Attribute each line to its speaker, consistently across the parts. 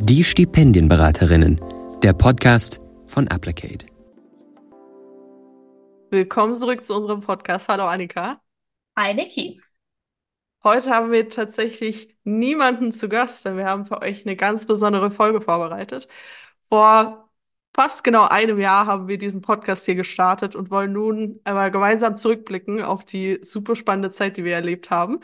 Speaker 1: Die Stipendienberaterinnen, der Podcast von Applicate.
Speaker 2: Willkommen zurück zu unserem Podcast. Hallo Annika.
Speaker 3: Hi Niki.
Speaker 2: Heute haben wir tatsächlich niemanden zu Gast, denn wir haben für euch eine ganz besondere Folge vorbereitet. Vor fast genau einem Jahr haben wir diesen Podcast hier gestartet und wollen nun einmal gemeinsam zurückblicken auf die super spannende Zeit, die wir erlebt haben.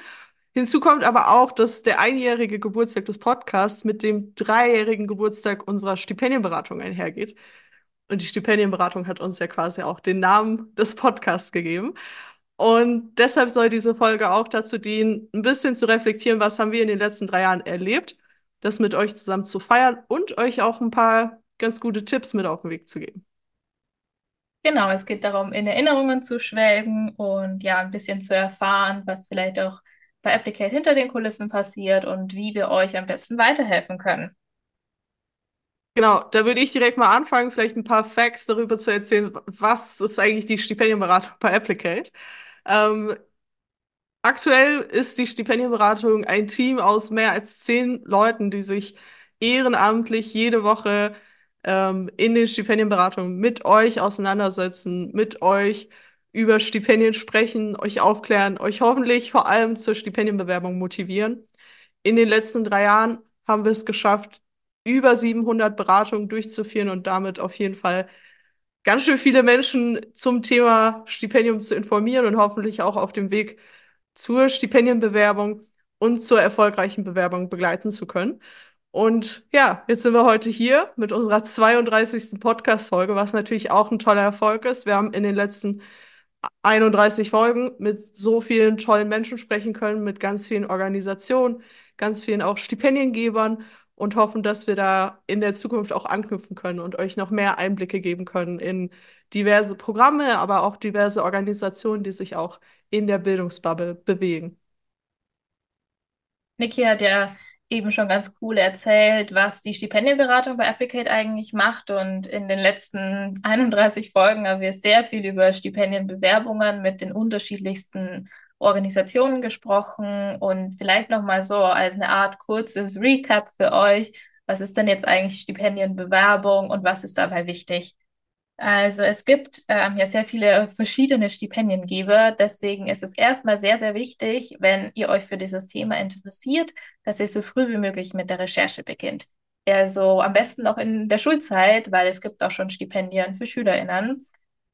Speaker 2: Hinzu kommt aber auch, dass der einjährige Geburtstag des Podcasts mit dem dreijährigen Geburtstag unserer Stipendienberatung einhergeht. Und die Stipendienberatung hat uns ja quasi auch den Namen des Podcasts gegeben. Und deshalb soll diese Folge auch dazu dienen, ein bisschen zu reflektieren, was haben wir in den letzten drei Jahren erlebt, das mit euch zusammen zu feiern und euch auch ein paar ganz gute Tipps mit auf den Weg zu geben.
Speaker 3: Genau, es geht darum, in Erinnerungen zu schwelgen und ja, ein bisschen zu erfahren, was vielleicht auch bei Applicate hinter den Kulissen passiert und wie wir euch am besten weiterhelfen können.
Speaker 2: Genau, da würde ich direkt mal anfangen, vielleicht ein paar Facts darüber zu erzählen, was ist eigentlich die Stipendienberatung bei Applicate. Ähm, aktuell ist die Stipendienberatung ein Team aus mehr als zehn Leuten, die sich ehrenamtlich jede Woche ähm, in den Stipendienberatungen mit euch auseinandersetzen, mit euch über Stipendien sprechen, euch aufklären, euch hoffentlich vor allem zur Stipendienbewerbung motivieren. In den letzten drei Jahren haben wir es geschafft, über 700 Beratungen durchzuführen und damit auf jeden Fall ganz schön viele Menschen zum Thema Stipendium zu informieren und hoffentlich auch auf dem Weg zur Stipendienbewerbung und zur erfolgreichen Bewerbung begleiten zu können. Und ja, jetzt sind wir heute hier mit unserer 32. Podcast-Folge, was natürlich auch ein toller Erfolg ist. Wir haben in den letzten 31 Folgen mit so vielen tollen Menschen sprechen können, mit ganz vielen Organisationen, ganz vielen auch Stipendiengebern und hoffen, dass wir da in der Zukunft auch anknüpfen können und euch noch mehr Einblicke geben können in diverse Programme, aber auch diverse Organisationen, die sich auch in der Bildungsbubble bewegen.
Speaker 3: Niki hat ja eben schon ganz cool erzählt, was die Stipendienberatung bei Applicate eigentlich macht. Und in den letzten 31 Folgen haben wir sehr viel über Stipendienbewerbungen mit den unterschiedlichsten Organisationen gesprochen und vielleicht nochmal so als eine Art kurzes Recap für euch. Was ist denn jetzt eigentlich Stipendienbewerbung und was ist dabei wichtig? Also es gibt ähm, ja sehr viele verschiedene Stipendiengeber. Deswegen ist es erstmal sehr, sehr wichtig, wenn ihr euch für dieses Thema interessiert, dass ihr so früh wie möglich mit der Recherche beginnt. Also am besten noch in der Schulzeit, weil es gibt auch schon Stipendien für SchülerInnen.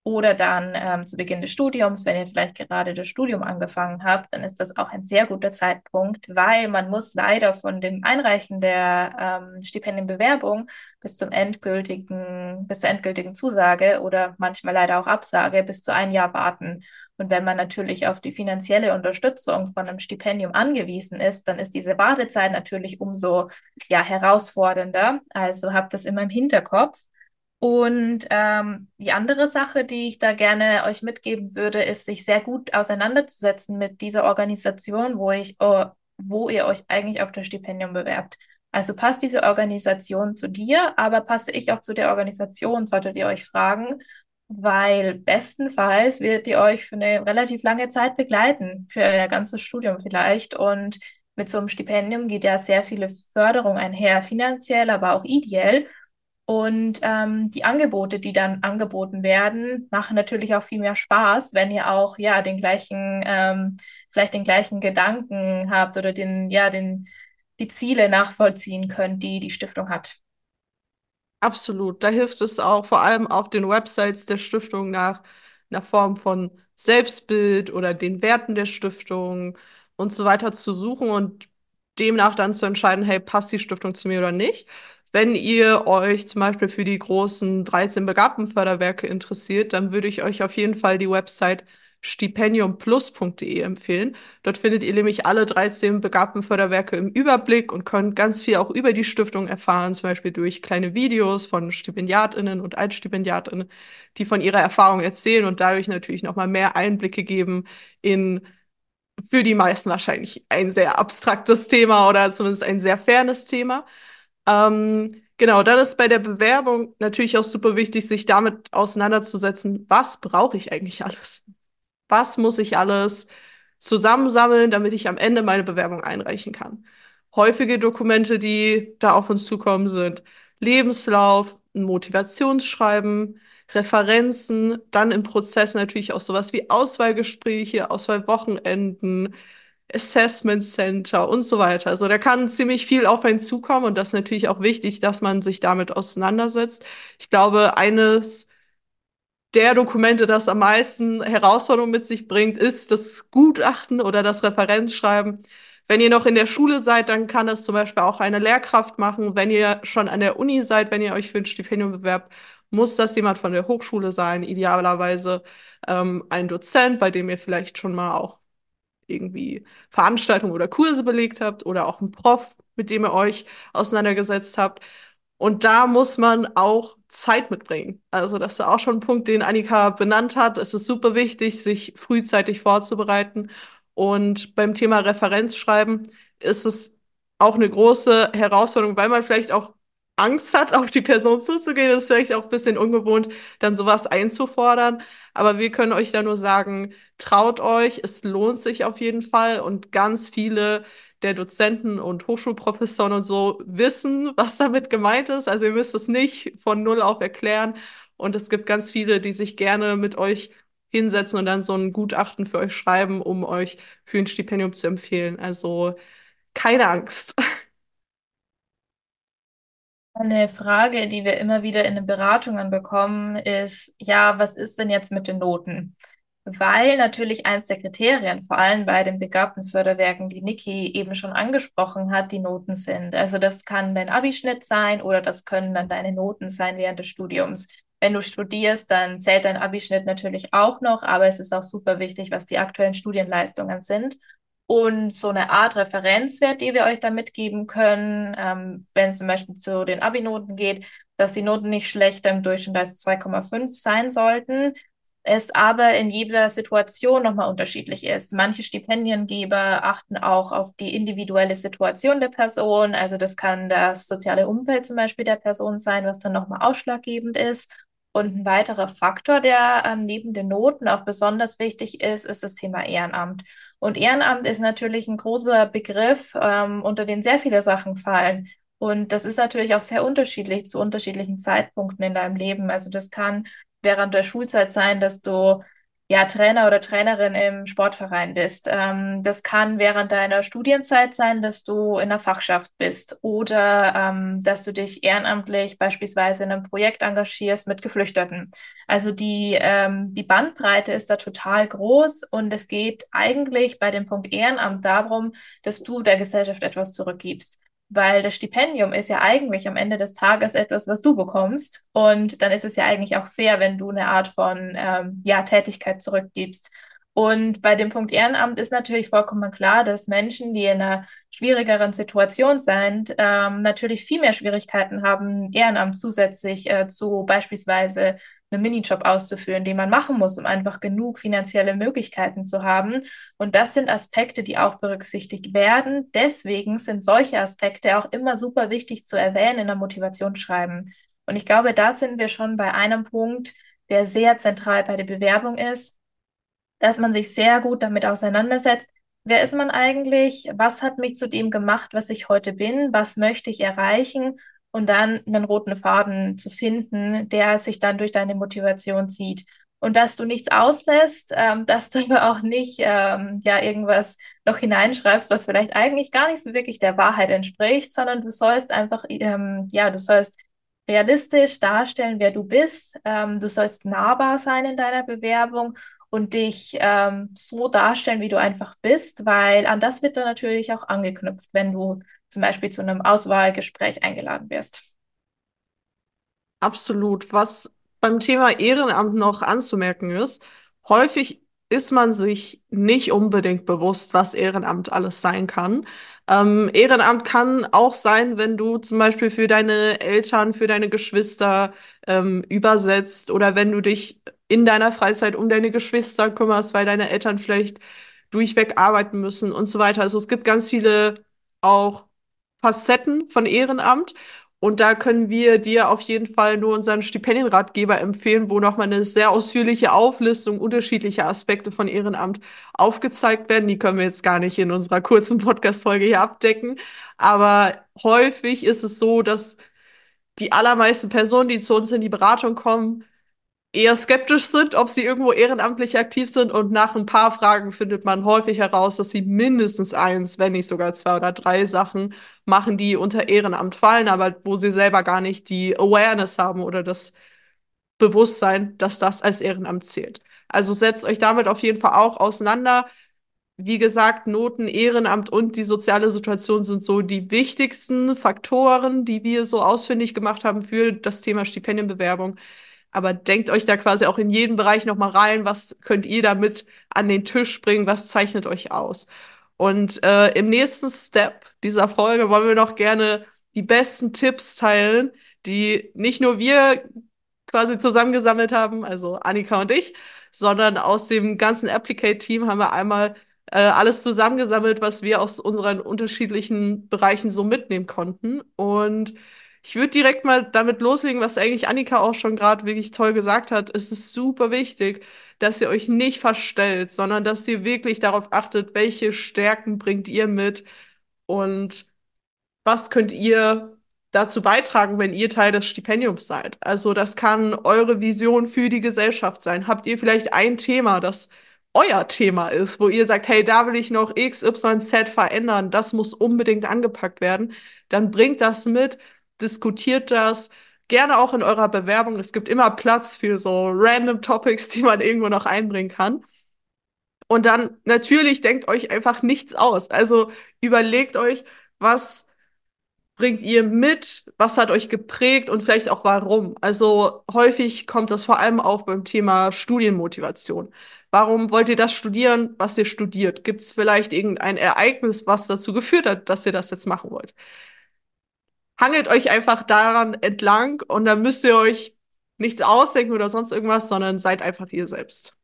Speaker 3: Oder dann ähm, zu Beginn des Studiums, wenn ihr vielleicht gerade das Studium angefangen habt, dann ist das auch ein sehr guter Zeitpunkt, weil man muss leider von dem Einreichen der ähm, Stipendienbewerbung bis zum endgültigen, bis zur endgültigen Zusage oder manchmal leider auch Absage bis zu ein Jahr warten. Und wenn man natürlich auf die finanzielle Unterstützung von einem Stipendium angewiesen ist, dann ist diese Wartezeit natürlich umso ja, herausfordernder. Also habt das immer im Hinterkopf. Und ähm, die andere Sache, die ich da gerne euch mitgeben würde, ist, sich sehr gut auseinanderzusetzen mit dieser Organisation, wo ich, oh, wo ihr euch eigentlich auf das Stipendium bewerbt. Also passt diese Organisation zu dir, aber passe ich auch zu der Organisation, solltet ihr euch fragen, weil bestenfalls wird ihr euch für eine relativ lange Zeit begleiten, für euer ganzes Studium vielleicht. Und mit so einem Stipendium geht ja sehr viele Förderung einher, finanziell, aber auch ideell. Und ähm, die Angebote, die dann angeboten werden, machen natürlich auch viel mehr Spaß, wenn ihr auch ja den gleichen, ähm, vielleicht den gleichen Gedanken habt oder den, ja, den, die Ziele nachvollziehen könnt, die die Stiftung hat.
Speaker 2: Absolut. Da hilft es auch vor allem auf den Websites der Stiftung nach einer Form von Selbstbild oder den Werten der Stiftung und so weiter zu suchen und demnach dann zu entscheiden, hey, passt die Stiftung zu mir oder nicht. Wenn ihr euch zum Beispiel für die großen 13 Begabtenförderwerke interessiert, dann würde ich euch auf jeden Fall die Website stipendiumplus.de empfehlen. Dort findet ihr nämlich alle 13 Begabtenförderwerke im Überblick und könnt ganz viel auch über die Stiftung erfahren, zum Beispiel durch kleine Videos von StipendiatInnen und AltstipendiatInnen, die von ihrer Erfahrung erzählen und dadurch natürlich nochmal mehr Einblicke geben in für die meisten wahrscheinlich ein sehr abstraktes Thema oder zumindest ein sehr fernes Thema. Ähm, genau, dann ist bei der Bewerbung natürlich auch super wichtig, sich damit auseinanderzusetzen, was brauche ich eigentlich alles? Was muss ich alles zusammensammeln, damit ich am Ende meine Bewerbung einreichen kann? Häufige Dokumente, die da auf uns zukommen, sind Lebenslauf, ein Motivationsschreiben, Referenzen, dann im Prozess natürlich auch sowas wie Auswahlgespräche, Auswahlwochenenden, Assessment Center und so weiter. Also da kann ziemlich viel auf einen zukommen und das ist natürlich auch wichtig, dass man sich damit auseinandersetzt. Ich glaube, eines der Dokumente, das am meisten Herausforderungen mit sich bringt, ist das Gutachten oder das Referenzschreiben. Wenn ihr noch in der Schule seid, dann kann es zum Beispiel auch eine Lehrkraft machen. Wenn ihr schon an der Uni seid, wenn ihr euch für ein Stipendium bewerbt, muss das jemand von der Hochschule sein, idealerweise ähm, ein Dozent, bei dem ihr vielleicht schon mal auch irgendwie Veranstaltungen oder Kurse belegt habt oder auch ein Prof, mit dem ihr euch auseinandergesetzt habt. Und da muss man auch Zeit mitbringen. Also das ist auch schon ein Punkt, den Annika benannt hat. Es ist super wichtig, sich frühzeitig vorzubereiten. Und beim Thema Referenzschreiben ist es auch eine große Herausforderung, weil man vielleicht auch Angst hat, auf die Person zuzugehen. Ist vielleicht auch ein bisschen ungewohnt, dann sowas einzufordern. Aber wir können euch da nur sagen, traut euch, es lohnt sich auf jeden Fall. Und ganz viele der Dozenten und Hochschulprofessoren und so wissen, was damit gemeint ist. Also ihr müsst es nicht von null auf erklären. Und es gibt ganz viele, die sich gerne mit euch hinsetzen und dann so ein Gutachten für euch schreiben, um euch für ein Stipendium zu empfehlen. Also keine Angst.
Speaker 3: Eine Frage, die wir immer wieder in den Beratungen bekommen, ist, ja, was ist denn jetzt mit den Noten? Weil natürlich eins der Kriterien, vor allem bei den begabten Förderwerken, die Niki eben schon angesprochen hat, die Noten sind. Also das kann dein Abischnitt sein oder das können dann deine Noten sein während des Studiums. Wenn du studierst, dann zählt dein Abischnitt natürlich auch noch, aber es ist auch super wichtig, was die aktuellen Studienleistungen sind und so eine Art Referenzwert, die wir euch da mitgeben können, ähm, wenn es zum Beispiel zu den Abi-Noten geht, dass die Noten nicht schlechter im Durchschnitt als 2,5 sein sollten, es aber in jeder Situation nochmal unterschiedlich ist. Manche Stipendiengeber achten auch auf die individuelle Situation der Person, also das kann das soziale Umfeld zum Beispiel der Person sein, was dann nochmal ausschlaggebend ist. Und ein weiterer Faktor, der ähm, neben den Noten auch besonders wichtig ist, ist das Thema Ehrenamt. Und Ehrenamt ist natürlich ein großer Begriff, ähm, unter den sehr viele Sachen fallen. Und das ist natürlich auch sehr unterschiedlich zu unterschiedlichen Zeitpunkten in deinem Leben. Also das kann während der Schulzeit sein, dass du ja, Trainer oder Trainerin im Sportverein bist. Ähm, das kann während deiner Studienzeit sein, dass du in der Fachschaft bist oder ähm, dass du dich ehrenamtlich beispielsweise in einem Projekt engagierst mit Geflüchteten. Also die, ähm, die Bandbreite ist da total groß und es geht eigentlich bei dem Punkt Ehrenamt darum, dass du der Gesellschaft etwas zurückgibst weil das Stipendium ist ja eigentlich am Ende des Tages etwas, was du bekommst. Und dann ist es ja eigentlich auch fair, wenn du eine Art von ähm, ja, Tätigkeit zurückgibst. Und bei dem Punkt Ehrenamt ist natürlich vollkommen klar, dass Menschen, die in einer schwierigeren Situation sind, ähm, natürlich viel mehr Schwierigkeiten haben, Ehrenamt zusätzlich äh, zu beispielsweise einen Minijob auszuführen, den man machen muss, um einfach genug finanzielle Möglichkeiten zu haben. Und das sind Aspekte, die auch berücksichtigt werden. Deswegen sind solche Aspekte auch immer super wichtig zu erwähnen in der Motivationsschreiben. Und ich glaube, da sind wir schon bei einem Punkt, der sehr zentral bei der Bewerbung ist, dass man sich sehr gut damit auseinandersetzt, wer ist man eigentlich, was hat mich zu dem gemacht, was ich heute bin, was möchte ich erreichen und dann einen roten Faden zu finden, der sich dann durch deine Motivation zieht. Und dass du nichts auslässt, ähm, dass du aber auch nicht ähm, ja irgendwas noch hineinschreibst, was vielleicht eigentlich gar nicht so wirklich der Wahrheit entspricht, sondern du sollst einfach, ähm, ja, du sollst realistisch darstellen, wer du bist. Ähm, du sollst nahbar sein in deiner Bewerbung und dich ähm, so darstellen, wie du einfach bist, weil an das wird dann natürlich auch angeknüpft, wenn du zum Beispiel zu einem Auswahlgespräch eingeladen wirst.
Speaker 2: Absolut. Was beim Thema Ehrenamt noch anzumerken ist, häufig ist man sich nicht unbedingt bewusst, was Ehrenamt alles sein kann. Ähm, Ehrenamt kann auch sein, wenn du zum Beispiel für deine Eltern, für deine Geschwister ähm, übersetzt oder wenn du dich in deiner Freizeit um deine Geschwister kümmerst, weil deine Eltern vielleicht durchweg arbeiten müssen und so weiter. Also es gibt ganz viele auch Facetten von Ehrenamt. Und da können wir dir auf jeden Fall nur unseren Stipendienratgeber empfehlen, wo nochmal eine sehr ausführliche Auflistung unterschiedlicher Aspekte von Ehrenamt aufgezeigt werden. Die können wir jetzt gar nicht in unserer kurzen Podcast-Folge hier abdecken. Aber häufig ist es so, dass die allermeisten Personen, die zu uns in die Beratung kommen, eher skeptisch sind, ob sie irgendwo ehrenamtlich aktiv sind. Und nach ein paar Fragen findet man häufig heraus, dass sie mindestens eins, wenn nicht sogar zwei oder drei Sachen machen, die unter Ehrenamt fallen, aber wo sie selber gar nicht die Awareness haben oder das Bewusstsein, dass das als Ehrenamt zählt. Also setzt euch damit auf jeden Fall auch auseinander. Wie gesagt, Noten, Ehrenamt und die soziale Situation sind so die wichtigsten Faktoren, die wir so ausfindig gemacht haben für das Thema Stipendienbewerbung. Aber denkt euch da quasi auch in jeden Bereich nochmal rein, was könnt ihr damit an den Tisch bringen, was zeichnet euch aus. Und äh, im nächsten Step dieser Folge wollen wir noch gerne die besten Tipps teilen, die nicht nur wir quasi zusammengesammelt haben, also Annika und ich, sondern aus dem ganzen Applicate-Team haben wir einmal äh, alles zusammengesammelt, was wir aus unseren unterschiedlichen Bereichen so mitnehmen konnten. Und ich würde direkt mal damit loslegen, was eigentlich Annika auch schon gerade wirklich toll gesagt hat. Es ist super wichtig, dass ihr euch nicht verstellt, sondern dass ihr wirklich darauf achtet, welche Stärken bringt ihr mit und was könnt ihr dazu beitragen, wenn ihr Teil des Stipendiums seid. Also das kann eure Vision für die Gesellschaft sein. Habt ihr vielleicht ein Thema, das euer Thema ist, wo ihr sagt, hey, da will ich noch X, Y, Z verändern, das muss unbedingt angepackt werden, dann bringt das mit diskutiert das gerne auch in eurer Bewerbung. Es gibt immer Platz für so random Topics, die man irgendwo noch einbringen kann. Und dann natürlich denkt euch einfach nichts aus. Also überlegt euch, was bringt ihr mit, was hat euch geprägt und vielleicht auch warum. Also häufig kommt das vor allem auf beim Thema Studienmotivation. Warum wollt ihr das studieren, was ihr studiert? Gibt es vielleicht irgendein Ereignis, was dazu geführt hat, dass ihr das jetzt machen wollt? Hangelt euch einfach daran entlang und dann müsst ihr euch nichts ausdenken oder sonst irgendwas, sondern seid einfach ihr selbst.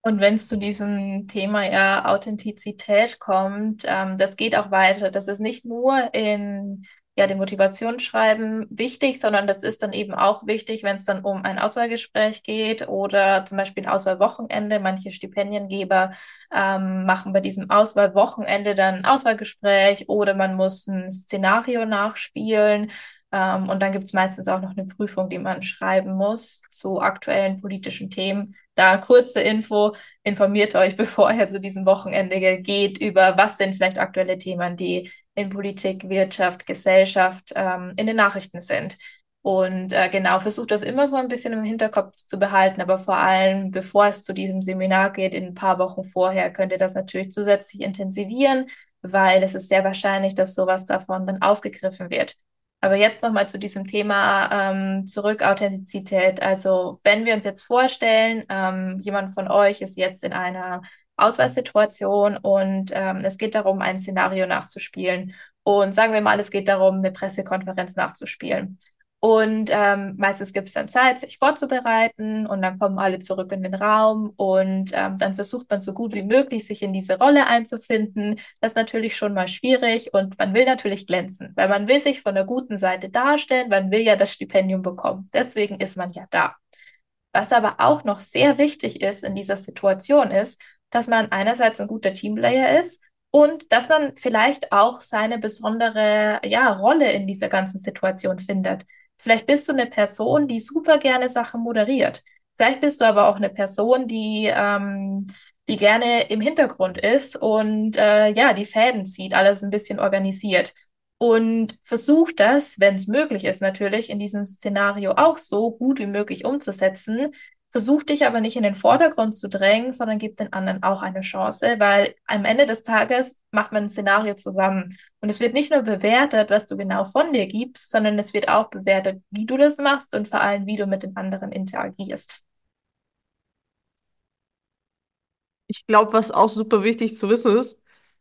Speaker 3: Und wenn es zu diesem Thema ja Authentizität kommt, ähm, das geht auch weiter. Das ist nicht nur in ja, dem Motivationsschreiben wichtig, sondern das ist dann eben auch wichtig, wenn es dann um ein Auswahlgespräch geht oder zum Beispiel ein Auswahlwochenende. Manche Stipendiengeber ähm, machen bei diesem Auswahlwochenende dann ein Auswahlgespräch oder man muss ein Szenario nachspielen. Ähm, und dann gibt es meistens auch noch eine Prüfung, die man schreiben muss zu aktuellen politischen Themen. Da kurze Info, informiert euch, bevor ihr zu diesem Wochenende geht, über was sind vielleicht aktuelle Themen, die in Politik, Wirtschaft, Gesellschaft ähm, in den Nachrichten sind. Und äh, genau, versucht das immer so ein bisschen im Hinterkopf zu behalten, aber vor allem, bevor es zu diesem Seminar geht, in ein paar Wochen vorher, könnt ihr das natürlich zusätzlich intensivieren, weil es ist sehr wahrscheinlich, dass sowas davon dann aufgegriffen wird. Aber jetzt nochmal zu diesem Thema ähm, zurück, Authentizität. Also wenn wir uns jetzt vorstellen, ähm, jemand von euch ist jetzt in einer Auswahlsituation und ähm, es geht darum, ein Szenario nachzuspielen. Und sagen wir mal, es geht darum, eine Pressekonferenz nachzuspielen. Und ähm, meistens gibt es dann Zeit, sich vorzubereiten und dann kommen alle zurück in den Raum und ähm, dann versucht man so gut wie möglich, sich in diese Rolle einzufinden. Das ist natürlich schon mal schwierig und man will natürlich glänzen, weil man will sich von der guten Seite darstellen, man will ja das Stipendium bekommen. Deswegen ist man ja da. Was aber auch noch sehr wichtig ist in dieser Situation ist, dass man einerseits ein guter Teamplayer ist und dass man vielleicht auch seine besondere ja, Rolle in dieser ganzen Situation findet. Vielleicht bist du eine Person, die super gerne Sachen moderiert. Vielleicht bist du aber auch eine Person, die, ähm, die gerne im Hintergrund ist und äh, ja, die Fäden zieht, alles ein bisschen organisiert. Und versucht das, wenn es möglich ist, natürlich in diesem Szenario auch so gut wie möglich umzusetzen, Versuch dich aber nicht in den Vordergrund zu drängen, sondern gib den anderen auch eine Chance, weil am Ende des Tages macht man ein Szenario zusammen. Und es wird nicht nur bewertet, was du genau von dir gibst, sondern es wird auch bewertet, wie du das machst und vor allem, wie du mit den anderen interagierst.
Speaker 2: Ich glaube, was auch super wichtig zu wissen ist,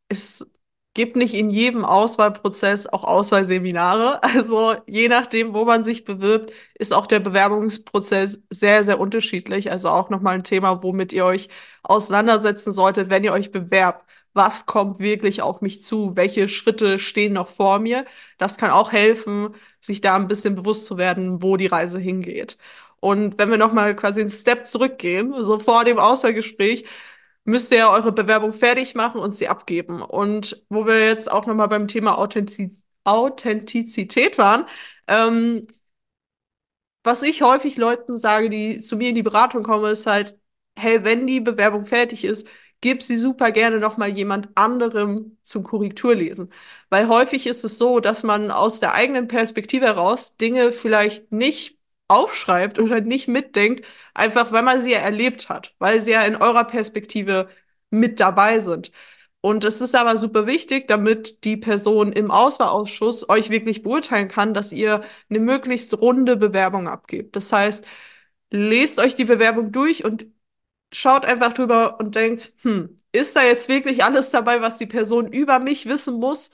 Speaker 2: ist, gibt nicht in jedem Auswahlprozess auch Auswahlseminare. Also je nachdem, wo man sich bewirbt, ist auch der Bewerbungsprozess sehr, sehr unterschiedlich. Also auch nochmal ein Thema, womit ihr euch auseinandersetzen solltet, wenn ihr euch bewerbt. was kommt wirklich auf mich zu, welche Schritte stehen noch vor mir. Das kann auch helfen, sich da ein bisschen bewusst zu werden, wo die Reise hingeht. Und wenn wir nochmal quasi einen Step zurückgehen, so vor dem Auswahlgespräch, müsst ihr eure Bewerbung fertig machen und sie abgeben. Und wo wir jetzt auch nochmal beim Thema Authentiz Authentizität waren, ähm, was ich häufig Leuten sage, die zu mir in die Beratung kommen, ist halt, hey, wenn die Bewerbung fertig ist, gib sie super gerne nochmal jemand anderem zum Korrekturlesen. Weil häufig ist es so, dass man aus der eigenen Perspektive heraus Dinge vielleicht nicht aufschreibt oder nicht mitdenkt, einfach weil man sie ja erlebt hat, weil sie ja in eurer Perspektive mit dabei sind. Und es ist aber super wichtig, damit die Person im Auswahlausschuss euch wirklich beurteilen kann, dass ihr eine möglichst runde Bewerbung abgebt. Das heißt, lest euch die Bewerbung durch und schaut einfach drüber und denkt, hm, ist da jetzt wirklich alles dabei, was die Person über mich wissen muss,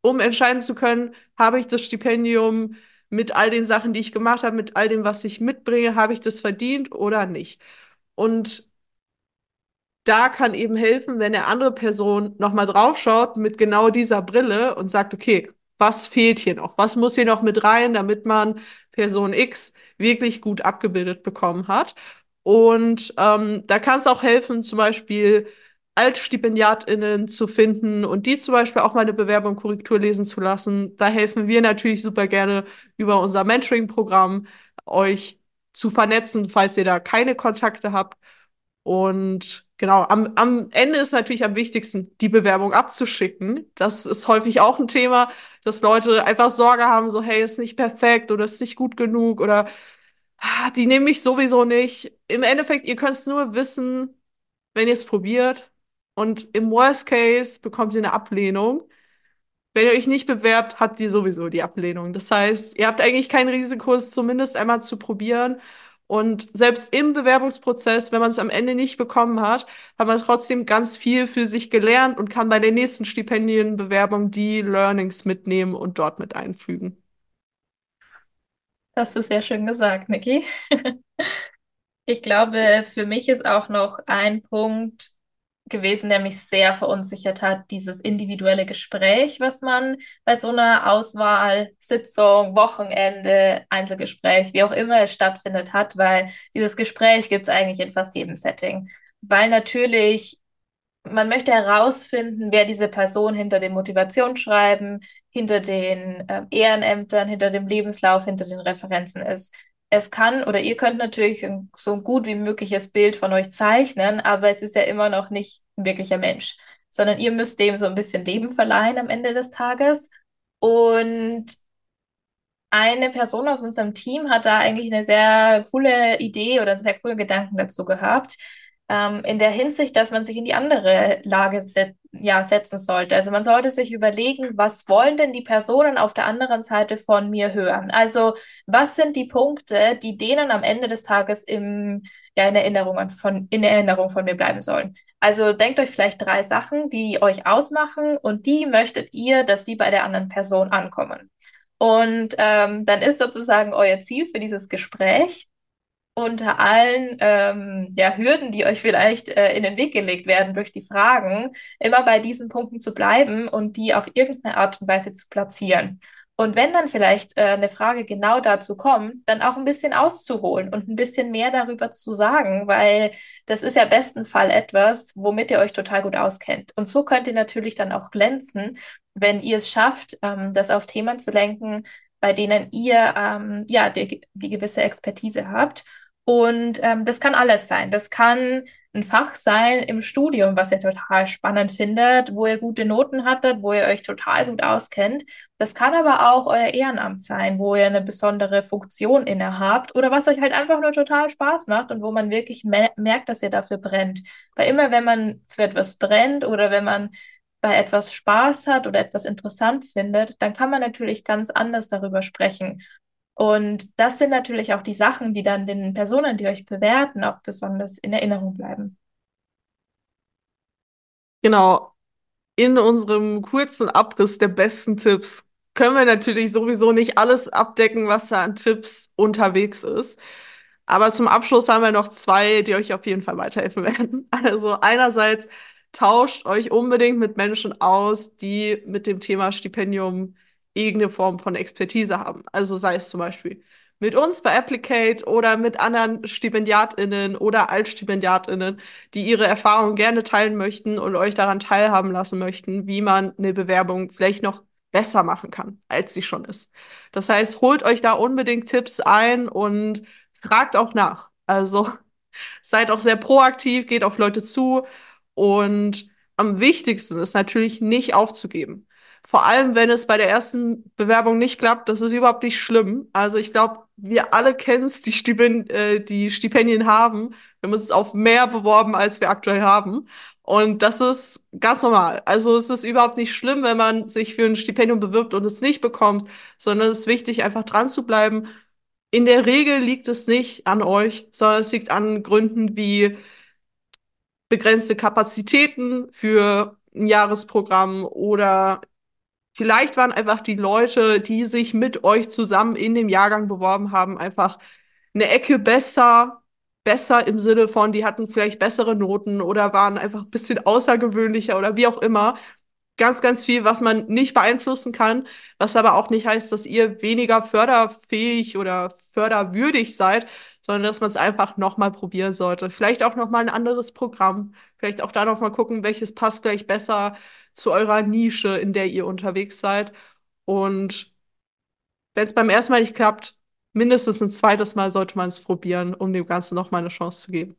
Speaker 2: um entscheiden zu können, habe ich das Stipendium mit all den Sachen, die ich gemacht habe, mit all dem, was ich mitbringe, habe ich das verdient oder nicht? Und da kann eben helfen, wenn eine andere Person nochmal draufschaut mit genau dieser Brille und sagt, okay, was fehlt hier noch? Was muss hier noch mit rein, damit man Person X wirklich gut abgebildet bekommen hat? Und ähm, da kann es auch helfen, zum Beispiel AltstipendiatInnen zu finden und die zum Beispiel auch mal eine Bewerbung Korrektur lesen zu lassen. Da helfen wir natürlich super gerne über unser Mentoring-Programm euch zu vernetzen, falls ihr da keine Kontakte habt. Und genau, am, am Ende ist natürlich am wichtigsten, die Bewerbung abzuschicken. Das ist häufig auch ein Thema, dass Leute einfach Sorge haben, so, hey, ist nicht perfekt oder ist nicht gut genug oder Ah, die nehme ich sowieso nicht. Im Endeffekt, ihr könnt es nur wissen, wenn ihr es probiert. Und im Worst Case bekommt ihr eine Ablehnung. Wenn ihr euch nicht bewerbt, habt ihr sowieso die Ablehnung. Das heißt, ihr habt eigentlich kein Risiko, es zumindest einmal zu probieren. Und selbst im Bewerbungsprozess, wenn man es am Ende nicht bekommen hat, hat man trotzdem ganz viel für sich gelernt und kann bei der nächsten Stipendienbewerbung die Learnings mitnehmen und dort mit einfügen.
Speaker 3: Hast du sehr schön gesagt, Niki. Ich glaube, für mich ist auch noch ein Punkt gewesen, der mich sehr verunsichert hat, dieses individuelle Gespräch, was man bei so einer Auswahlsitzung, Wochenende, Einzelgespräch, wie auch immer es stattfindet, hat, weil dieses Gespräch gibt es eigentlich in fast jedem Setting. Weil natürlich man möchte herausfinden, wer diese Person hinter dem Motivationsschreiben, hinter den äh, Ehrenämtern, hinter dem Lebenslauf, hinter den Referenzen ist. Es kann oder ihr könnt natürlich so ein gut wie mögliches Bild von euch zeichnen, aber es ist ja immer noch nicht ein wirklicher Mensch, sondern ihr müsst dem so ein bisschen Leben verleihen am Ende des Tages. Und eine Person aus unserem Team hat da eigentlich eine sehr coole Idee oder einen sehr coolen Gedanken dazu gehabt ähm, in der Hinsicht, dass man sich in die andere Lage set ja, setzen sollte. Also man sollte sich überlegen, was wollen denn die Personen auf der anderen Seite von mir hören? Also was sind die Punkte, die denen am Ende des Tages im, ja, in, Erinnerung von, in Erinnerung von mir bleiben sollen? Also denkt euch vielleicht drei Sachen, die euch ausmachen und die möchtet ihr, dass sie bei der anderen Person ankommen. Und ähm, dann ist sozusagen euer Ziel für dieses Gespräch, unter allen ähm, ja, Hürden, die euch vielleicht äh, in den Weg gelegt werden durch die Fragen, immer bei diesen Punkten zu bleiben und die auf irgendeine Art und Weise zu platzieren. Und wenn dann vielleicht äh, eine Frage genau dazu kommt, dann auch ein bisschen auszuholen und ein bisschen mehr darüber zu sagen, weil das ist ja besten Fall etwas, womit ihr euch total gut auskennt. Und so könnt ihr natürlich dann auch glänzen, wenn ihr es schafft, ähm, das auf Themen zu lenken, bei denen ihr ähm, ja die, die gewisse Expertise habt und ähm, das kann alles sein. Das kann ein Fach sein im Studium, was ihr total spannend findet, wo ihr gute Noten hattet, wo ihr euch total gut auskennt. Das kann aber auch euer Ehrenamt sein, wo ihr eine besondere Funktion innehabt oder was euch halt einfach nur total Spaß macht und wo man wirklich me merkt, dass ihr dafür brennt. Weil immer, wenn man für etwas brennt oder wenn man bei etwas Spaß hat oder etwas interessant findet, dann kann man natürlich ganz anders darüber sprechen. Und das sind natürlich auch die Sachen, die dann den Personen, die euch bewerten, auch besonders in Erinnerung bleiben.
Speaker 2: Genau. In unserem kurzen Abriss der besten Tipps können wir natürlich sowieso nicht alles abdecken, was da an Tipps unterwegs ist. Aber zum Abschluss haben wir noch zwei, die euch auf jeden Fall weiterhelfen werden. Also einerseits tauscht euch unbedingt mit Menschen aus, die mit dem Thema Stipendium irgendeine Form von Expertise haben. Also sei es zum Beispiel mit uns bei Applicate oder mit anderen StipendiatInnen oder AltstipendiatInnen, die ihre Erfahrungen gerne teilen möchten und euch daran teilhaben lassen möchten, wie man eine Bewerbung vielleicht noch besser machen kann, als sie schon ist. Das heißt, holt euch da unbedingt Tipps ein und fragt auch nach. Also seid auch sehr proaktiv, geht auf Leute zu und am wichtigsten ist natürlich nicht aufzugeben. Vor allem, wenn es bei der ersten Bewerbung nicht klappt, das ist überhaupt nicht schlimm. Also ich glaube, wir alle kennen es, die, äh, die Stipendien haben. Wir haben uns auf mehr beworben, als wir aktuell haben. Und das ist ganz normal. Also es ist überhaupt nicht schlimm, wenn man sich für ein Stipendium bewirbt und es nicht bekommt, sondern es ist wichtig, einfach dran zu bleiben. In der Regel liegt es nicht an euch, sondern es liegt an Gründen wie begrenzte Kapazitäten für ein Jahresprogramm oder Vielleicht waren einfach die Leute, die sich mit euch zusammen in dem Jahrgang beworben haben, einfach eine Ecke besser, besser im Sinne von, die hatten vielleicht bessere Noten oder waren einfach ein bisschen außergewöhnlicher oder wie auch immer. Ganz, ganz viel, was man nicht beeinflussen kann, was aber auch nicht heißt, dass ihr weniger förderfähig oder förderwürdig seid, sondern dass man es einfach nochmal probieren sollte. Vielleicht auch nochmal ein anderes Programm. Vielleicht auch da nochmal gucken, welches passt vielleicht besser zu eurer Nische, in der ihr unterwegs seid. Und wenn es beim ersten Mal nicht klappt, mindestens ein zweites Mal sollte man es probieren, um dem Ganzen noch mal eine Chance zu geben.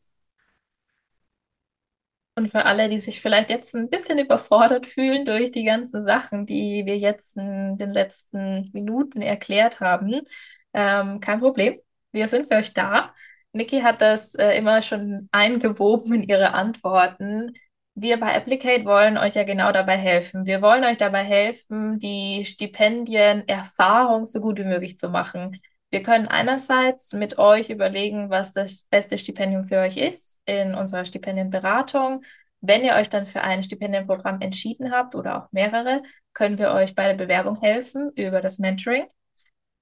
Speaker 3: Und für alle, die sich vielleicht jetzt ein bisschen überfordert fühlen durch die ganzen Sachen, die wir jetzt in den letzten Minuten erklärt haben, ähm, kein Problem. Wir sind für euch da. Niki hat das äh, immer schon eingewoben in ihre Antworten wir bei Applicate wollen euch ja genau dabei helfen. Wir wollen euch dabei helfen, die Stipendienerfahrung so gut wie möglich zu machen. Wir können einerseits mit euch überlegen, was das beste Stipendium für euch ist in unserer Stipendienberatung. Wenn ihr euch dann für ein Stipendienprogramm entschieden habt oder auch mehrere, können wir euch bei der Bewerbung helfen über das Mentoring.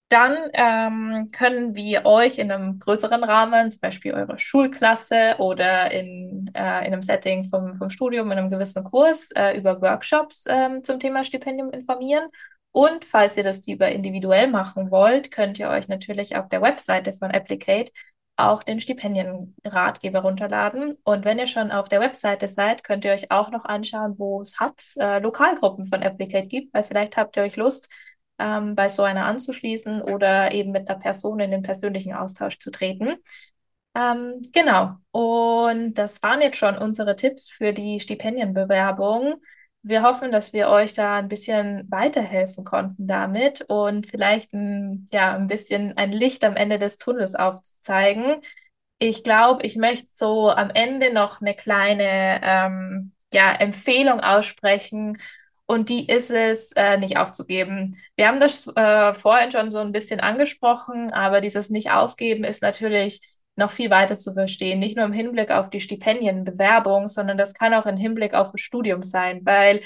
Speaker 3: Dann ähm, können wir euch in einem größeren Rahmen, zum Beispiel eure Schulklasse oder in, äh, in einem Setting vom, vom Studium, in einem gewissen Kurs, äh, über Workshops äh, zum Thema Stipendium informieren. Und falls ihr das lieber individuell machen wollt, könnt ihr euch natürlich auf der Webseite von Applicate auch den Stipendienratgeber runterladen. Und wenn ihr schon auf der Webseite seid, könnt ihr euch auch noch anschauen, wo es Hubs, äh, Lokalgruppen von Applicate gibt, weil vielleicht habt ihr euch Lust, ähm, bei so einer anzuschließen oder eben mit einer Person in den persönlichen Austausch zu treten. Ähm, genau. Und das waren jetzt schon unsere Tipps für die Stipendienbewerbung. Wir hoffen, dass wir euch da ein bisschen weiterhelfen konnten damit und vielleicht ein, ja, ein bisschen ein Licht am Ende des Tunnels aufzuzeigen. Ich glaube, ich möchte so am Ende noch eine kleine ähm, ja, Empfehlung aussprechen und die ist es, äh, nicht aufzugeben. Wir haben das äh, vorhin schon so ein bisschen angesprochen, aber dieses Nicht-Aufgeben ist natürlich noch viel weiter zu verstehen. Nicht nur im Hinblick auf die Stipendienbewerbung, sondern das kann auch im Hinblick auf das Studium sein, weil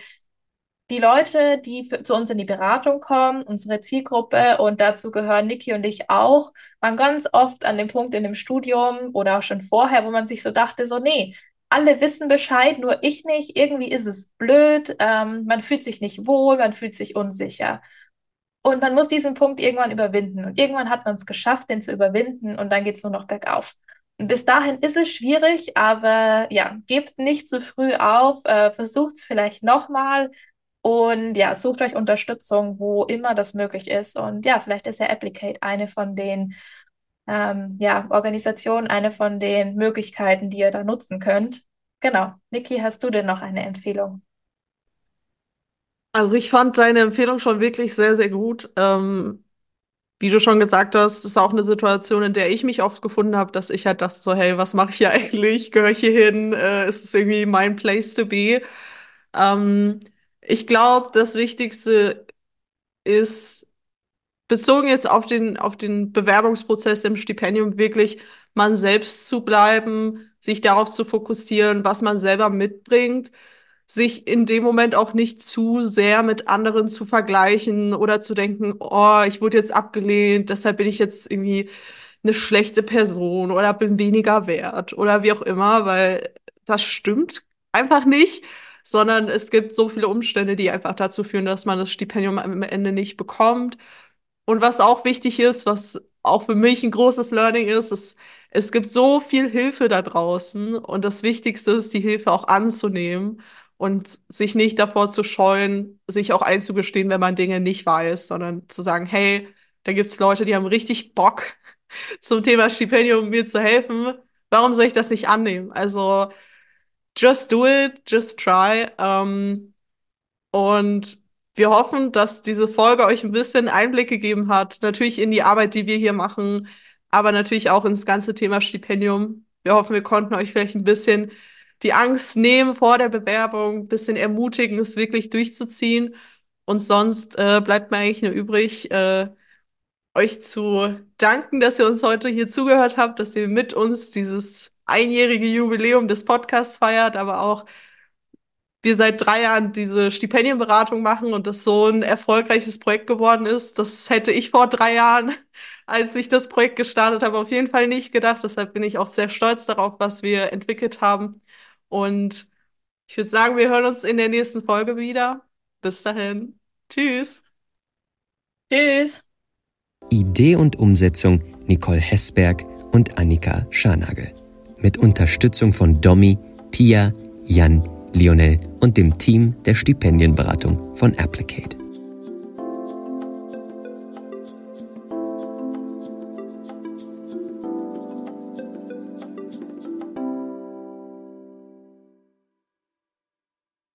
Speaker 3: die Leute, die für, zu uns in die Beratung kommen, unsere Zielgruppe und dazu gehören Niki und ich auch, waren ganz oft an dem Punkt in dem Studium oder auch schon vorher, wo man sich so dachte, so, nee, alle wissen Bescheid, nur ich nicht. Irgendwie ist es blöd, ähm, man fühlt sich nicht wohl, man fühlt sich unsicher. Und man muss diesen Punkt irgendwann überwinden. Und irgendwann hat man es geschafft, den zu überwinden und dann geht es nur noch bergauf. Und bis dahin ist es schwierig, aber ja, gebt nicht zu früh auf, äh, versucht es vielleicht nochmal und ja, sucht euch Unterstützung, wo immer das möglich ist. Und ja, vielleicht ist ja Applicate eine von den ähm, ja, Organisation eine von den Möglichkeiten, die ihr da nutzen könnt. Genau. Niki, hast du denn noch eine Empfehlung?
Speaker 2: Also ich fand deine Empfehlung schon wirklich sehr, sehr gut. Ähm, wie du schon gesagt hast, ist auch eine Situation, in der ich mich oft gefunden habe, dass ich halt dachte so, hey, was mache ich hier eigentlich? Gehöre ich hier hin? Äh, ist es irgendwie mein Place to be? Ähm, ich glaube, das Wichtigste ist, bezogen jetzt auf den, auf den Bewerbungsprozess im Stipendium wirklich man selbst zu bleiben, sich darauf zu fokussieren, was man selber mitbringt, sich in dem Moment auch nicht zu sehr mit anderen zu vergleichen oder zu denken, oh, ich wurde jetzt abgelehnt, deshalb bin ich jetzt irgendwie eine schlechte Person oder bin weniger wert oder wie auch immer, weil das stimmt einfach nicht, sondern es gibt so viele Umstände, die einfach dazu führen, dass man das Stipendium am Ende nicht bekommt. Und was auch wichtig ist, was auch für mich ein großes Learning ist, ist, es gibt so viel Hilfe da draußen und das Wichtigste ist, die Hilfe auch anzunehmen und sich nicht davor zu scheuen, sich auch einzugestehen, wenn man Dinge nicht weiß, sondern zu sagen, hey, da gibt's Leute, die haben richtig Bock zum Thema Stipendium mir zu helfen. Warum soll ich das nicht annehmen? Also just do it, just try. Ähm, und wir hoffen, dass diese Folge euch ein bisschen Einblick gegeben hat, natürlich in die Arbeit, die wir hier machen, aber natürlich auch ins ganze Thema Stipendium. Wir hoffen, wir konnten euch vielleicht ein bisschen die Angst nehmen vor der Bewerbung, ein bisschen ermutigen, es wirklich durchzuziehen. Und sonst äh, bleibt mir eigentlich nur übrig, äh, euch zu danken, dass ihr uns heute hier zugehört habt, dass ihr mit uns dieses einjährige Jubiläum des Podcasts feiert, aber auch wir seit drei Jahren diese Stipendienberatung machen und das so ein erfolgreiches Projekt geworden ist. Das hätte ich vor drei Jahren, als ich das Projekt gestartet habe, auf jeden Fall nicht gedacht. Deshalb bin ich auch sehr stolz darauf, was wir entwickelt haben. Und ich würde sagen, wir hören uns in der nächsten Folge wieder. Bis dahin. Tschüss.
Speaker 3: Tschüss.
Speaker 1: Idee und Umsetzung Nicole Hessberg und Annika Scharnagel. Mit Unterstützung von Domi, Pia, Jan, Lionel und dem Team der Stipendienberatung von Applicate.